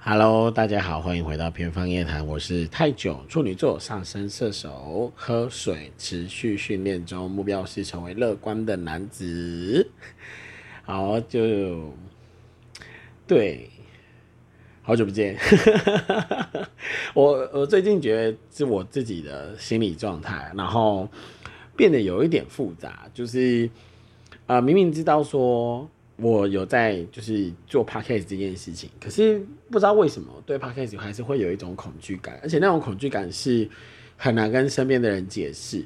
Hello，大家好，欢迎回到偏方夜谈，我是太久处女座上升射手，喝水持续训练中，目标是成为乐观的男子。好，就对，好久不见。我我最近觉得是我自己的心理状态，然后变得有一点复杂，就是啊，明明知道说。我有在就是做 podcast 这件事情，可是不知道为什么对 podcast 还是会有一种恐惧感，而且那种恐惧感是很难跟身边的人解释。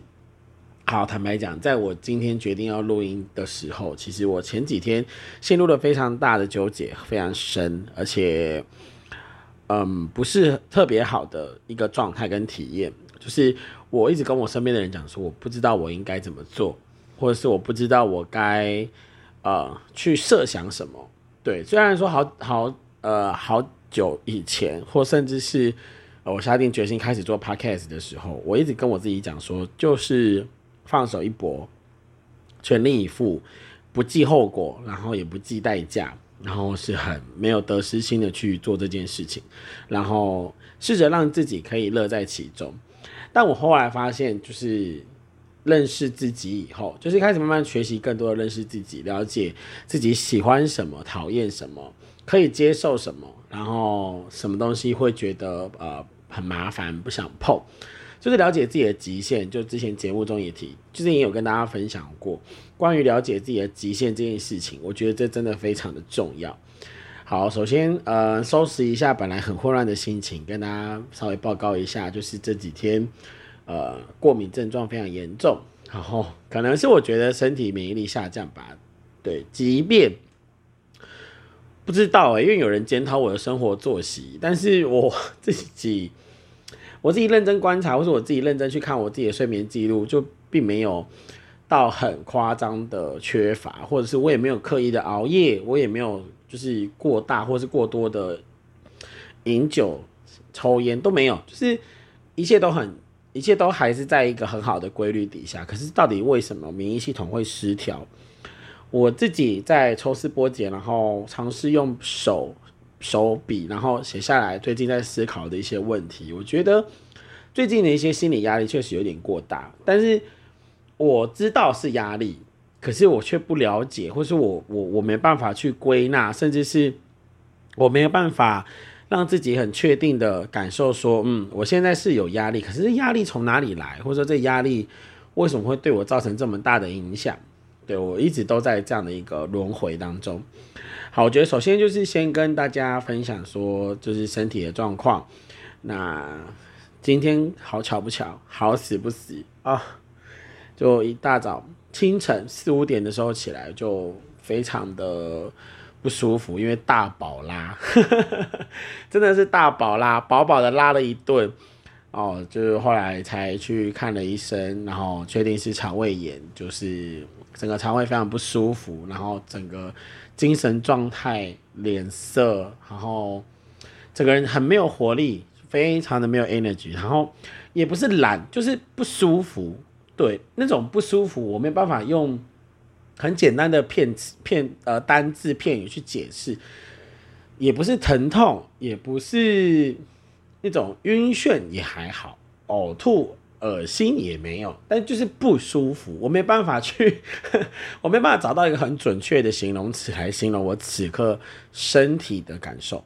好，坦白讲，在我今天决定要录音的时候，其实我前几天陷入了非常大的纠结，非常深，而且嗯不是特别好的一个状态跟体验。就是我一直跟我身边的人讲说，我不知道我应该怎么做，或者是我不知道我该。呃，去设想什么？对，虽然说好好呃好久以前，或甚至是我下定决心开始做 podcast 的时候，我一直跟我自己讲说，就是放手一搏，全力以赴，不计后果，然后也不计代价，然后是很没有得失心的去做这件事情，然后试着让自己可以乐在其中。但我后来发现，就是。认识自己以后，就是开始慢慢学习更多的认识自己，了解自己喜欢什么、讨厌什么、可以接受什么，然后什么东西会觉得呃很麻烦不想碰，就是了解自己的极限。就之前节目中也提，就是也有跟大家分享过关于了解自己的极限这件事情，我觉得这真的非常的重要。好，首先呃收拾一下本来很混乱的心情，跟大家稍微报告一下，就是这几天。呃，过敏症状非常严重，然后可能是我觉得身体免疫力下降吧。对，即便不知道哎，因为有人检讨我的生活作息，但是我自己我自己认真观察，或是我自己认真去看我自己的睡眠记录，就并没有到很夸张的缺乏，或者是我也没有刻意的熬夜，我也没有就是过大或是过多的饮酒、抽烟都没有，就是一切都很。一切都还是在一个很好的规律底下，可是到底为什么免疫系统会失调？我自己在抽丝剥茧，然后尝试用手手笔，然后写下来最近在思考的一些问题。我觉得最近的一些心理压力确实有点过大，但是我知道是压力，可是我却不了解，或是我我我没办法去归纳，甚至是我没有办法。让自己很确定的感受说，嗯，我现在是有压力，可是压力从哪里来，或者说这压力为什么会对我造成这么大的影响？对我一直都在这样的一个轮回当中。好，我觉得首先就是先跟大家分享说，就是身体的状况。那今天好巧不巧，好死不死啊，就一大早清晨四五点的时候起来，就非常的。不舒服，因为大宝拉，真的是大宝拉，饱饱的拉了一顿，哦，就是后来才去看了医生，然后确定是肠胃炎，就是整个肠胃非常不舒服，然后整个精神状态、脸色，然后整个人很没有活力，非常的没有 energy，然后也不是懒，就是不舒服，对，那种不舒服，我没办法用。很简单的片词片呃单字片语去解释，也不是疼痛，也不是那种晕眩，也还好，呕吐、恶心也没有，但就是不舒服，我没办法去，我没办法找到一个很准确的形容词来形容我此刻身体的感受，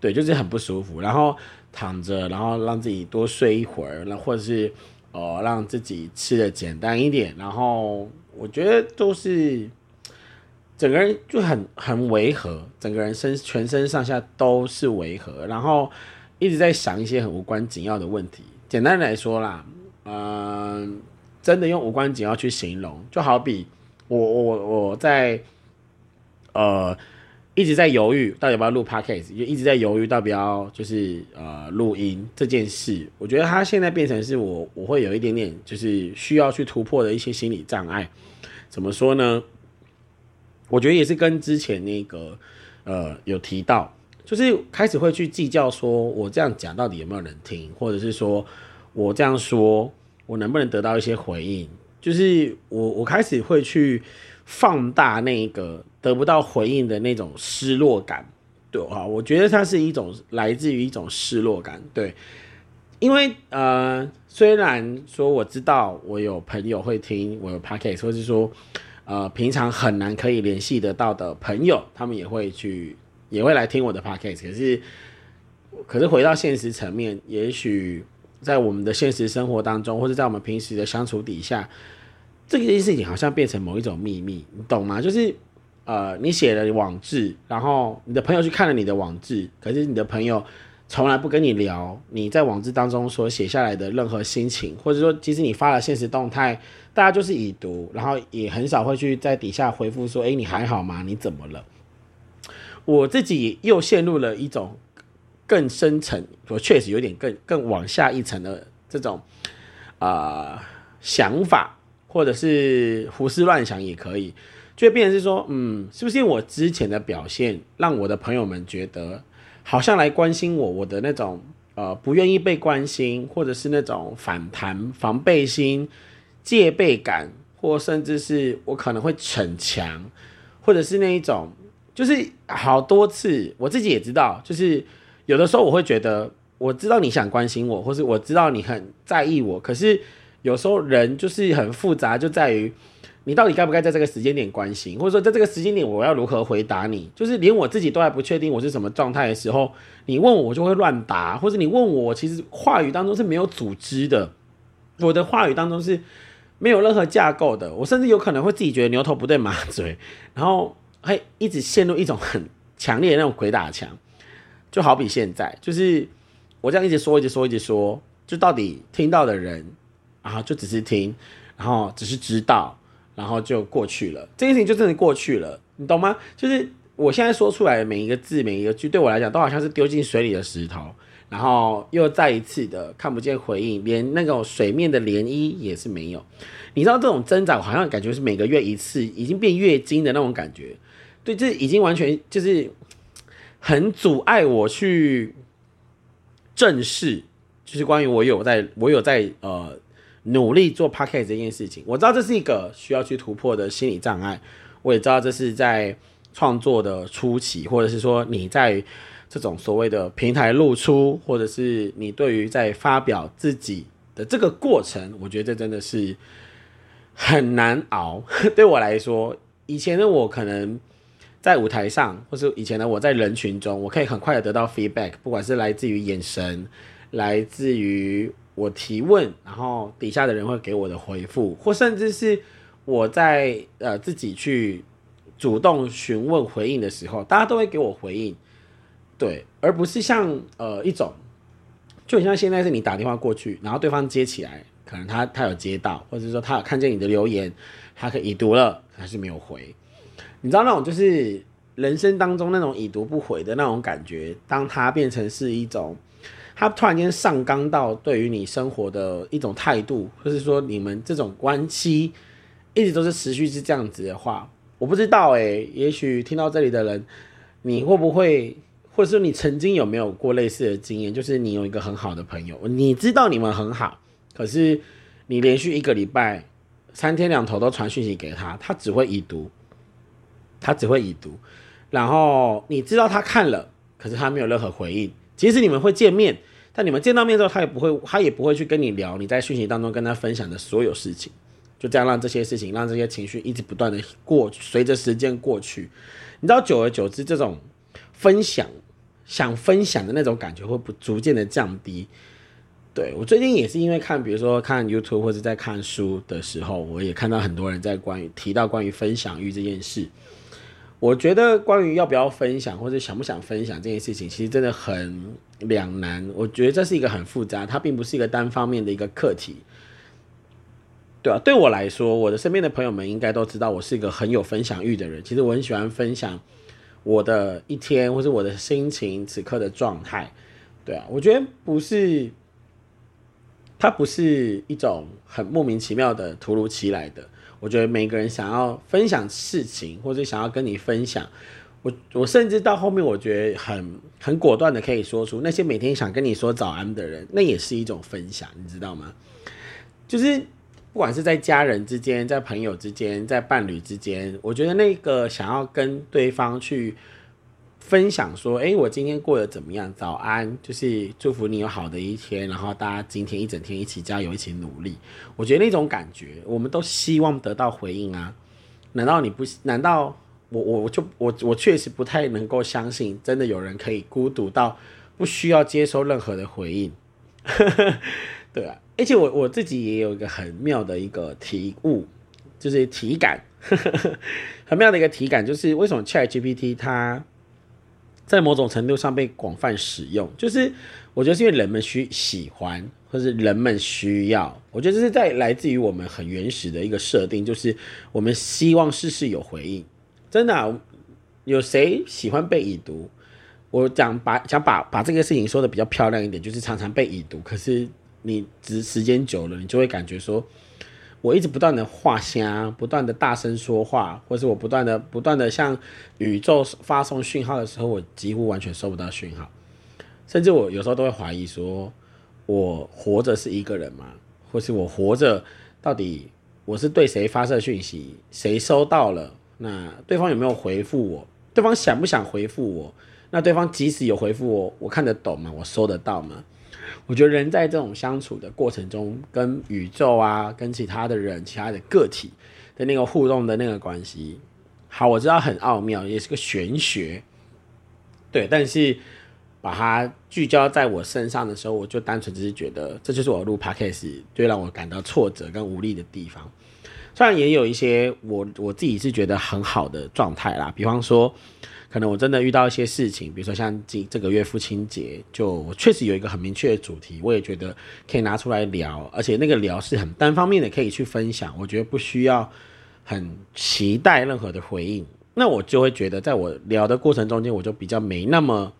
对，就是很不舒服，然后躺着，然后让自己多睡一会儿，那或者是呃让自己吃的简单一点，然后。我觉得都是整个人就很很违和，整个人身全身上下都是违和，然后一直在想一些很无关紧要的问题。简单来说啦，嗯，真的用无关紧要去形容，就好比我我我在呃一直在犹豫到底要不要录 podcast，就一直在犹豫到底要就是呃录音这件事。我觉得它现在变成是我我会有一点点就是需要去突破的一些心理障碍。怎么说呢？我觉得也是跟之前那个呃有提到，就是开始会去计较，说我这样讲到底有没有人听，或者是说我这样说，我能不能得到一些回应？就是我我开始会去放大那个得不到回应的那种失落感，对啊，我觉得它是一种来自于一种失落感，对，因为呃，虽然说我知道我有朋友会听我的 podcast，或是说呃平常很难可以联系得到的朋友，他们也会去也会来听我的 podcast，可是可是回到现实层面，也许在我们的现实生活当中，或者在我们平时的相处底下，这件事情好像变成某一种秘密，你懂吗？就是。呃，你写了网志，然后你的朋友去看了你的网志，可是你的朋友从来不跟你聊你在网志当中所写下来的任何心情，或者说，即使你发了现实动态，大家就是已读，然后也很少会去在底下回复说，哎，你还好吗？你怎么了？我自己又陷入了一种更深层，我确实有点更更往下一层的这种啊想法，或者是胡思乱想也可以。就变成是说，嗯，是不是因为我之前的表现，让我的朋友们觉得，好像来关心我，我的那种呃不愿意被关心，或者是那种反弹、防备心、戒备感，或甚至是我可能会逞强，或者是那一种，就是好多次，我自己也知道，就是有的时候我会觉得，我知道你想关心我，或是我知道你很在意我，可是有时候人就是很复杂，就在于。你到底该不该在这个时间点关心，或者说在这个时间点我要如何回答你？就是连我自己都还不确定我是什么状态的时候，你问我我就会乱答，或者你问我，其实话语当中是没有组织的，我的话语当中是没有任何架构的，我甚至有可能会自己觉得牛头不对马嘴，然后会一直陷入一种很强烈的那种鬼打墙。就好比现在，就是我这样一直说，一直说，一直说，就到底听到的人啊，就只是听，然后只是知道。然后就过去了，这件事情就真的过去了，你懂吗？就是我现在说出来的每一个字、每一个句，对我来讲都好像是丢进水里的石头，然后又再一次的看不见回应，连那种水面的涟漪也是没有。你知道这种挣扎，好像感觉是每个月一次，已经变月经的那种感觉。对，这已经完全就是很阻碍我去正视，就是关于我有在，我有在呃。努力做 p o c k e t 这件事情，我知道这是一个需要去突破的心理障碍。我也知道这是在创作的初期，或者是说你在这种所谓的平台露出，或者是你对于在发表自己的这个过程，我觉得这真的是很难熬。对我来说，以前的我可能在舞台上，或是以前的我在人群中，我可以很快的得到 feedback，不管是来自于眼神，来自于。我提问，然后底下的人会给我的回复，或甚至是我在呃自己去主动询问回应的时候，大家都会给我回应，对，而不是像呃一种，就很像现在是你打电话过去，然后对方接起来，可能他他有接到，或者说他有看见你的留言，他可以已读了，还是没有回，你知道那种就是人生当中那种已读不回的那种感觉，当它变成是一种。他突然间上纲到对于你生活的一种态度，或是说你们这种关系一直都是持续是这样子的话，我不知道诶，也许听到这里的人，你会不会，或者说你曾经有没有过类似的经验，就是你有一个很好的朋友，你知道你们很好，可是你连续一个礼拜三天两头都传讯息给他，他只会已读，他只会已读，然后你知道他看了，可是他没有任何回应，即使你们会见面。但你们见到面之后，他也不会，他也不会去跟你聊你在讯息当中跟他分享的所有事情，就这样让这些事情，让这些情绪一直不断的过，随着时间过去，你知道，久而久之，这种分享想分享的那种感觉会不逐渐的降低。对我最近也是因为看，比如说看 YouTube 或者在看书的时候，我也看到很多人在关于提到关于分享欲这件事。我觉得关于要不要分享或者想不想分享这件事情，其实真的很两难。我觉得这是一个很复杂，它并不是一个单方面的一个课题，对啊，对我来说，我的身边的朋友们应该都知道，我是一个很有分享欲的人。其实我很喜欢分享我的一天，或是我的心情、此刻的状态。对啊，我觉得不是，它不是一种很莫名其妙的、突如其来的。我觉得每个人想要分享事情，或者想要跟你分享，我我甚至到后面，我觉得很很果断的可以说出那些每天想跟你说早安的人，那也是一种分享，你知道吗？就是不管是在家人之间，在朋友之间，在伴侣之间，我觉得那个想要跟对方去分享说，哎，我今天过得怎么样？早安，就是祝福你有好的一天，然后大家今天一整天一起加油，一起努力。我觉得那种感觉，我们都希望得到回应啊。难道你不？难道我我我就我我确实不太能够相信，真的有人可以孤独到不需要接收任何的回应？对啊，而且我我自己也有一个很妙的一个体悟，就是体感，很妙的一个体感，就是为什么 Chat GPT 它在某种程度上被广泛使用，就是我觉得是因为人们需喜欢，或是人们需要，我觉得这是在来自于我们很原始的一个设定，就是我们希望事事有回应。真的，有谁喜欢被已读？我讲把想把把这个事情说的比较漂亮一点，就是常常被已读，可是。你只时间久了，你就会感觉说，我一直不断的画虾，不断的大声说话，或是我不断的不断的向宇宙发送讯号的时候，我几乎完全收不到讯号，甚至我有时候都会怀疑说，我活着是一个人吗？或是我活着到底我是对谁发射讯息，谁收到了？那对方有没有回复我？对方想不想回复我？那对方即使有回复我，我看得懂吗？我收得到吗？我觉得人在这种相处的过程中，跟宇宙啊，跟其他的人、其他的个体的那个互动的那个关系，好，我知道很奥妙，也是个玄学，对。但是把它聚焦在我身上的时候，我就单纯只是觉得，这就是我录 podcast 最让我感到挫折跟无力的地方。虽然也有一些我我自己是觉得很好的状态啦，比方说。可能我真的遇到一些事情，比如说像这这个月父亲节，就我确实有一个很明确的主题，我也觉得可以拿出来聊，而且那个聊是很单方面的，可以去分享。我觉得不需要很期待任何的回应，那我就会觉得，在我聊的过程中间，我就比较没那么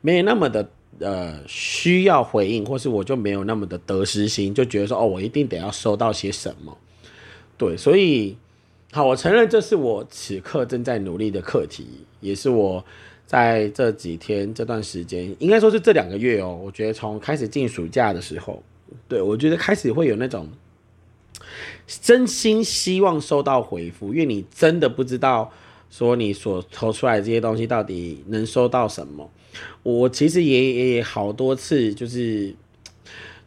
没那么的呃需要回应，或是我就没有那么的得失心，就觉得说哦，我一定得要收到些什么。对，所以。好，我承认这是我此刻正在努力的课题，也是我在这几天这段时间，应该说是这两个月哦。我觉得从开始进暑假的时候，对我觉得开始会有那种真心希望收到回复，因为你真的不知道说你所投出来这些东西到底能收到什么。我其实也也好多次就是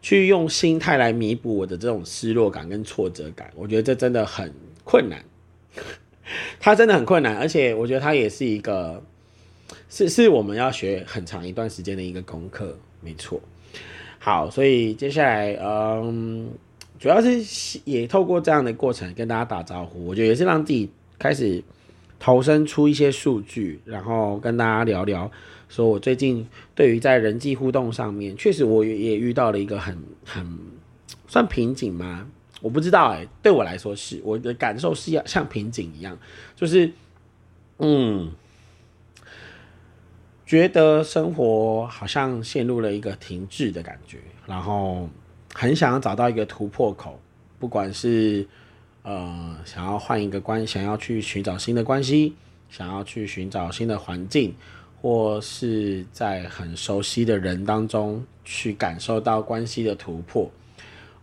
去用心态来弥补我的这种失落感跟挫折感，我觉得这真的很困难。它真的很困难，而且我觉得它也是一个，是是我们要学很长一段时间的一个功课，没错。好，所以接下来，嗯，主要是也透过这样的过程跟大家打招呼，我觉得也是让自己开始投身出一些数据，然后跟大家聊聊，说我最近对于在人际互动上面，确实我也遇到了一个很很算瓶颈吗？我不知道哎，对我来说是我的感受是要像瓶颈一样，就是嗯，觉得生活好像陷入了一个停滞的感觉，然后很想要找到一个突破口，不管是呃想要换一个关，想要去寻找新的关系，想要去寻找新的环境，或是在很熟悉的人当中去感受到关系的突破。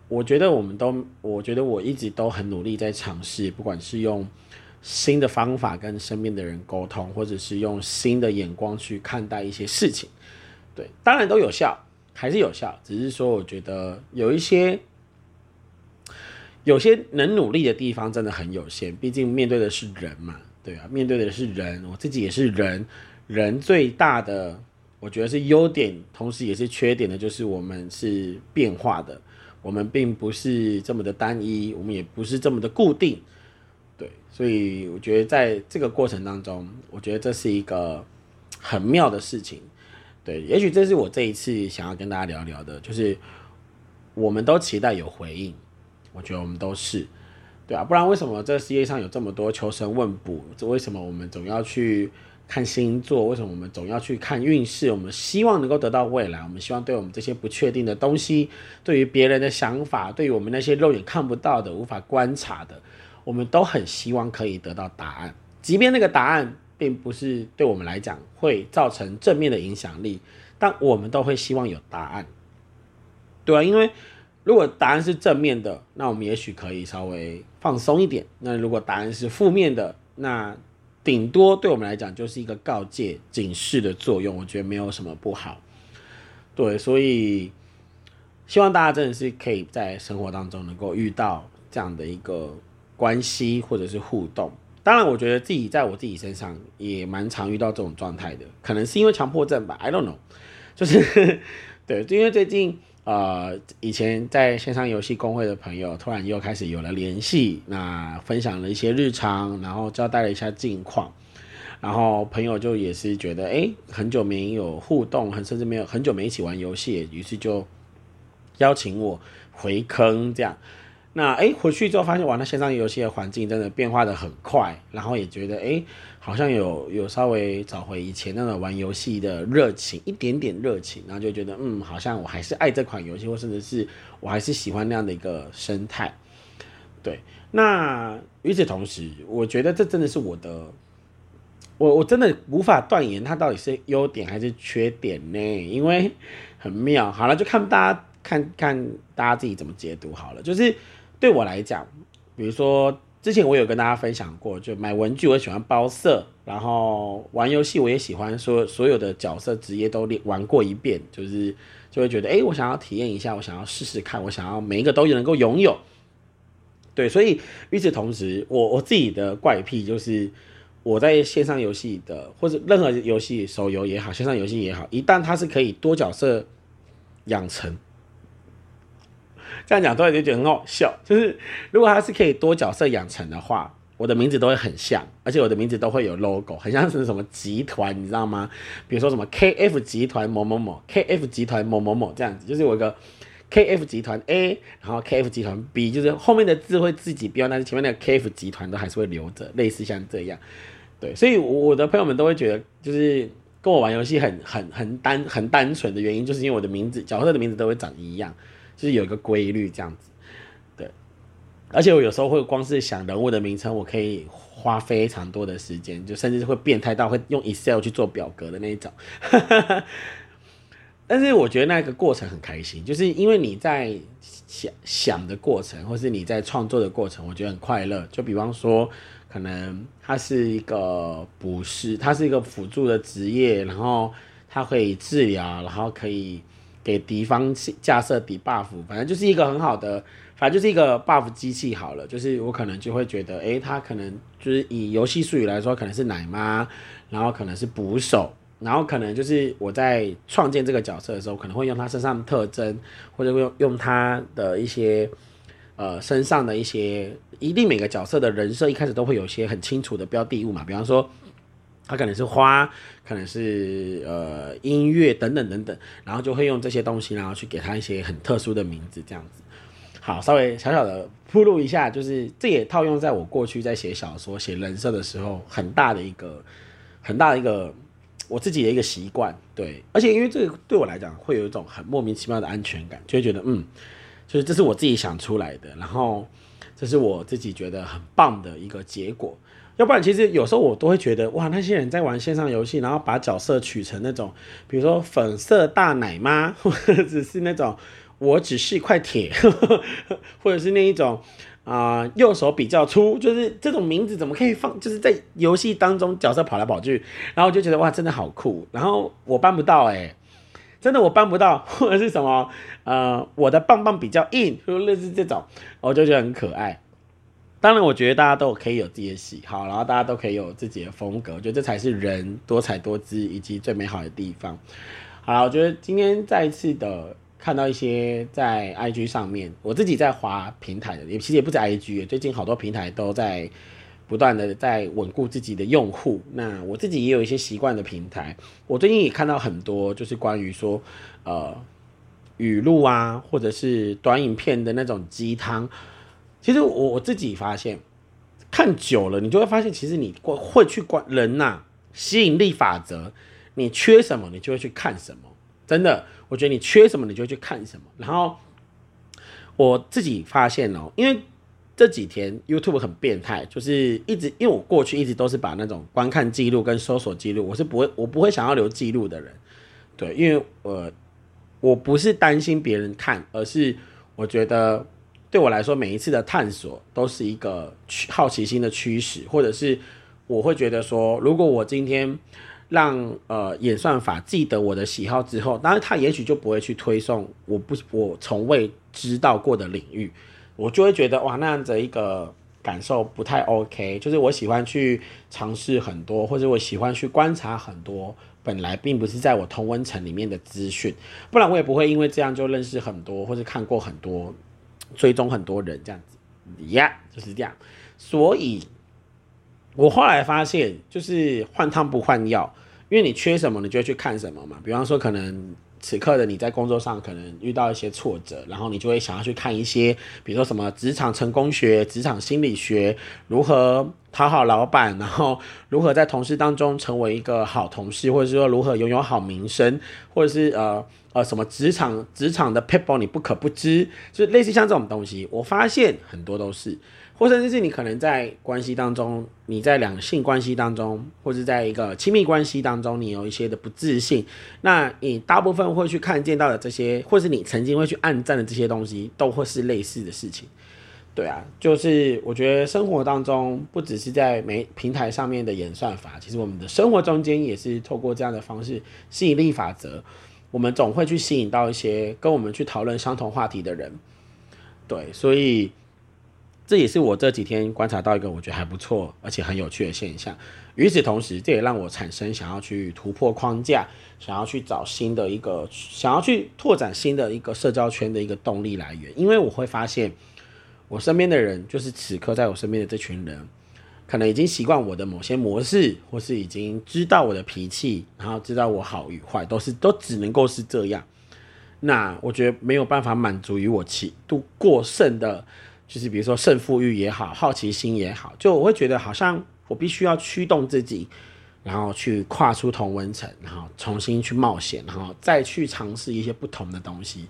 我觉得我们都，我觉得我一直都很努力在尝试，不管是用新的方法跟身边的人沟通，或者是用新的眼光去看待一些事情，对，当然都有效，还是有效，只是说我觉得有一些有些能努力的地方真的很有限，毕竟面对的是人嘛，对啊，面对的是人，我自己也是人，人最大的我觉得是优点，同时也是缺点的，就是我们是变化的。我们并不是这么的单一，我们也不是这么的固定，对，所以我觉得在这个过程当中，我觉得这是一个很妙的事情，对，也许这是我这一次想要跟大家聊聊的，就是我们都期待有回应，我觉得我们都是，对啊，不然为什么这世界上有这么多求神问卜？这为什么我们总要去？看星座，为什么我们总要去看运势？我们希望能够得到未来，我们希望对我们这些不确定的东西，对于别人的想法，对于我们那些肉眼看不到的、无法观察的，我们都很希望可以得到答案。即便那个答案并不是对我们来讲会造成正面的影响力，但我们都会希望有答案，对啊，因为如果答案是正面的，那我们也许可以稍微放松一点；那如果答案是负面的，那顶多对我们来讲就是一个告诫、警示的作用，我觉得没有什么不好。对，所以希望大家真的是可以在生活当中能够遇到这样的一个关系或者是互动。当然，我觉得自己在我自己身上也蛮常遇到这种状态的，可能是因为强迫症吧，I don't know。就是对，因为最近呃，以前在线上游戏工会的朋友突然又开始有了联系，那分享了一些日常，然后交代了一下近况，然后朋友就也是觉得，哎，很久没有互动，很甚至没有很久没一起玩游戏，于是就邀请我回坑这样。那哎，回去之后发现玩那线上游戏的环境真的变化的很快，然后也觉得哎，好像有有稍微找回以前那种玩游戏的热情，一点点热情，然后就觉得嗯，好像我还是爱这款游戏，或甚至是我还是喜欢那样的一个生态。对，那与此同时，我觉得这真的是我的，我我真的无法断言它到底是优点还是缺点呢？因为很妙。好了，就看大家看看大家自己怎么解读好了，就是。对我来讲，比如说之前我有跟大家分享过，就买文具我喜欢包色，然后玩游戏我也喜欢说所有的角色职业都玩过一遍，就是就会觉得哎，我想要体验一下，我想要试试看，我想要每一个都能够拥有。对，所以与此同时，我我自己的怪癖就是我在线上游戏的或者任何游戏手游也好，线上游戏也好，一旦它是可以多角色养成。这样讲突然就觉得很好笑，就是如果它是可以多角色养成的话，我的名字都会很像，而且我的名字都会有 logo，很像是什么集团，你知道吗？比如说什么 KF 集团某某某，KF 集团某某某这样子，就是有一个 KF 集团 A，然后 KF 集团 B，就是后面的字会自己标，但是前面那个 KF 集团都还是会留着，类似像这样。对，所以我的朋友们都会觉得，就是跟我玩游戏很很很单很单纯的原因，就是因为我的名字角色的名字都会长一样。就是有一个规律这样子，对，而且我有时候会光是想人物的名称，我可以花非常多的时间，就甚至会变态到会用 Excel 去做表格的那一种。但是我觉得那个过程很开心，就是因为你在想想的过程，或是你在创作的过程，我觉得很快乐。就比方说，可能它是一个不是，它是一个辅助的职业，然后它可以治疗，然后可以。给敌方架设底 buff，反正就是一个很好的，反正就是一个 buff 机器好了。就是我可能就会觉得，诶，他可能就是以游戏术语来说，可能是奶妈，然后可能是捕手，然后可能就是我在创建这个角色的时候，可能会用他身上的特征，或者用用他的一些呃身上的一些，一定每个角色的人设一开始都会有一些很清楚的标的物嘛，比方说。它可能是花，可能是呃音乐等等等等，然后就会用这些东西，然后去给它一些很特殊的名字，这样子。好，稍微小小的铺路一下，就是这也套用在我过去在写小说、写人设的时候，很大的一个很大的一个我自己的一个习惯。对，而且因为这个对我来讲，会有一种很莫名其妙的安全感，就会觉得嗯，就是这是我自己想出来的，然后这是我自己觉得很棒的一个结果。要不然，其实有时候我都会觉得，哇，那些人在玩线上游戏，然后把角色取成那种，比如说粉色大奶妈，或者是那种我只是一块铁，或者是那一种啊，右手比较粗，就是这种名字怎么可以放？就是在游戏当中角色跑来跑去，然后就觉得哇，真的好酷。然后我办不到哎，真的我办不到，或者是什么呃，我的棒棒比较硬，就类似这种，我就觉得很可爱。当然，我觉得大家都可以有自己的喜好，然后大家都可以有自己的风格，我觉得这才是人多彩多姿以及最美好的地方。好了，我觉得今天再一次的看到一些在 IG 上面，我自己在滑平台的，也其实也不止 IG，最近好多平台都在不断的在稳固自己的用户。那我自己也有一些习惯的平台，我最近也看到很多就是关于说，呃，语录啊，或者是短影片的那种鸡汤。其实我我自己发现，看久了，你就会发现，其实你会去关人呐，吸引力法则，你缺什么，你就会去看什么。真的，我觉得你缺什么，你就会去看什么。然后我自己发现哦，因为这几天 YouTube 很变态，就是一直因为我过去一直都是把那种观看记录跟搜索记录，我是不会我不会想要留记录的人。对，因为我我不是担心别人看，而是我觉得。对我来说，每一次的探索都是一个好奇心的驱使，或者是我会觉得说，如果我今天让呃演算法记得我的喜好之后，当然他也许就不会去推送我不我从未知道过的领域，我就会觉得哇那样子一个感受不太 OK。就是我喜欢去尝试很多，或者我喜欢去观察很多本来并不是在我同温层里面的资讯，不然我也不会因为这样就认识很多或者看过很多追踪很多人这样子呀，就是这样。所以。我后来发现，就是换汤不换药，因为你缺什么，你就会去看什么嘛。比方说，可能此刻的你在工作上可能遇到一些挫折，然后你就会想要去看一些，比如说什么职场成功学、职场心理学，如何讨好老板，然后如何在同事当中成为一个好同事，或者是说如何拥有好名声，或者是呃呃什么职场职场的 people 你不可不知，就是类似像这种东西，我发现很多都是。或者就是你可能在关系当中，你在两性关系当中，或者在一个亲密关系当中，你有一些的不自信，那你大部分会去看见到的这些，或是你曾经会去暗赞的这些东西，都会是类似的事情。对啊，就是我觉得生活当中不只是在媒平台上面的演算法，其实我们的生活中间也是透过这样的方式吸引力法则，我们总会去吸引到一些跟我们去讨论相同话题的人。对，所以。这也是我这几天观察到一个我觉得还不错而且很有趣的现象。与此同时，这也让我产生想要去突破框架，想要去找新的一个，想要去拓展新的一个社交圈的一个动力来源。因为我会发现，我身边的人，就是此刻在我身边的这群人，可能已经习惯我的某些模式，或是已经知道我的脾气，然后知道我好与坏，都是都只能够是这样。那我觉得没有办法满足于我气度过剩的。就是比如说胜负欲也好，好奇心也好，就我会觉得好像我必须要驱动自己，然后去跨出同温层，然后重新去冒险，然后再去尝试一些不同的东西。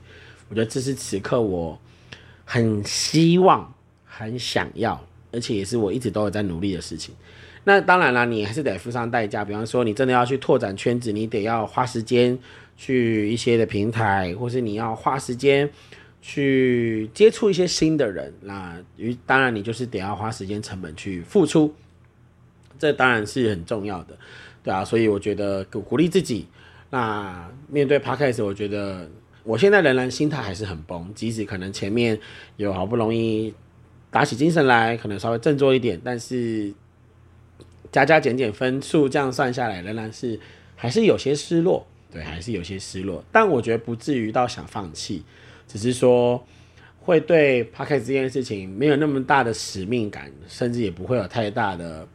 我觉得这是此刻我很希望、很想要，而且也是我一直都有在努力的事情。那当然了，你还是得付上代价。比方说，你真的要去拓展圈子，你得要花时间去一些的平台，或是你要花时间。去接触一些新的人，那于当然你就是得要花时间成本去付出，这当然是很重要的，对啊，所以我觉得鼓鼓励自己。那面对 podcast，我觉得我现在仍然心态还是很崩，即使可能前面有好不容易打起精神来，可能稍微振作一点，但是加加减减分数这样算下来，仍然是还是有些失落，对，还是有些失落，但我觉得不至于到想放弃。只是说，会对 p o c a s t 这件事情没有那么大的使命感，甚至也不会有太大的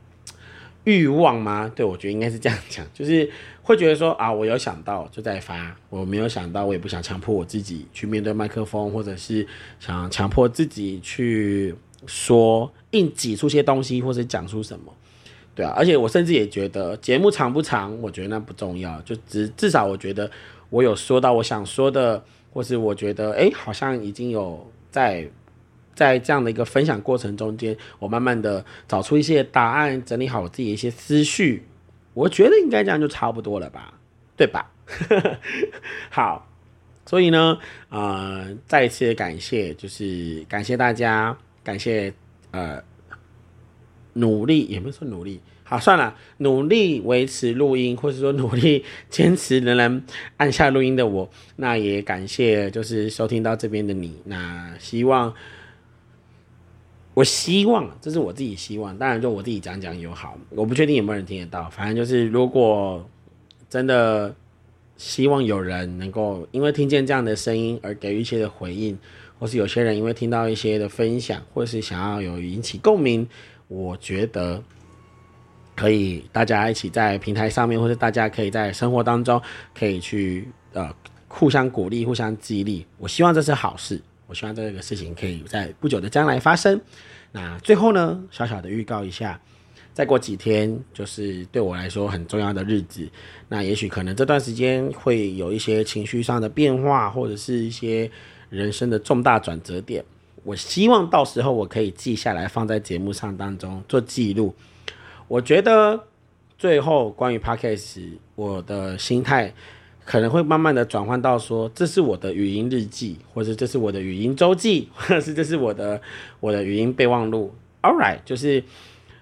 欲望吗？对我觉得应该是这样讲，就是会觉得说啊，我有想到就在发，我没有想到，我也不想强迫我自己去面对麦克风，或者是想强迫自己去说硬挤出些东西，或者讲出什么，对啊。而且我甚至也觉得节目长不长，我觉得那不重要，就只至少我觉得我有说到我想说的。或是我觉得，哎，好像已经有在在这样的一个分享过程中间，我慢慢的找出一些答案，整理好我自己的一些思绪，我觉得应该这样就差不多了吧，对吧？好，所以呢，呃，再一次感谢，就是感谢大家，感谢呃努力，也不是说努力。好，算了，努力维持录音，或者说努力坚持仍然按下录音的我，那也感谢就是收听到这边的你。那希望，我希望这是我自己希望，当然就我自己讲讲有好，我不确定有没有人听得到。反正就是如果真的希望有人能够因为听见这样的声音而给予一些的回应，或是有些人因为听到一些的分享，或是想要有引起共鸣，我觉得。可以，大家一起在平台上面，或者大家可以在生活当中，可以去呃互相鼓励、互相激励。我希望这是好事，我希望这个事情可以在不久的将来发生。那最后呢，小小的预告一下，再过几天就是对我来说很重要的日子。那也许可能这段时间会有一些情绪上的变化，或者是一些人生的重大转折点。我希望到时候我可以记下来，放在节目上当中做记录。我觉得最后关于 podcast，我的心态可能会慢慢的转换到说，这是我的语音日记，或者这是我的语音周记，或者是这是我的我的语音备忘录。All right，就是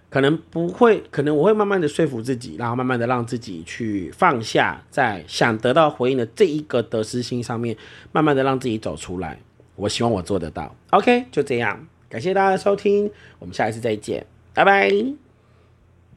可能不会，可能我会慢慢的说服自己，然后慢慢的让自己去放下，在想得到回应的这一个得失心上面，慢慢的让自己走出来。我希望我做得到。OK，就这样，感谢大家的收听，我们下一次再见，拜拜。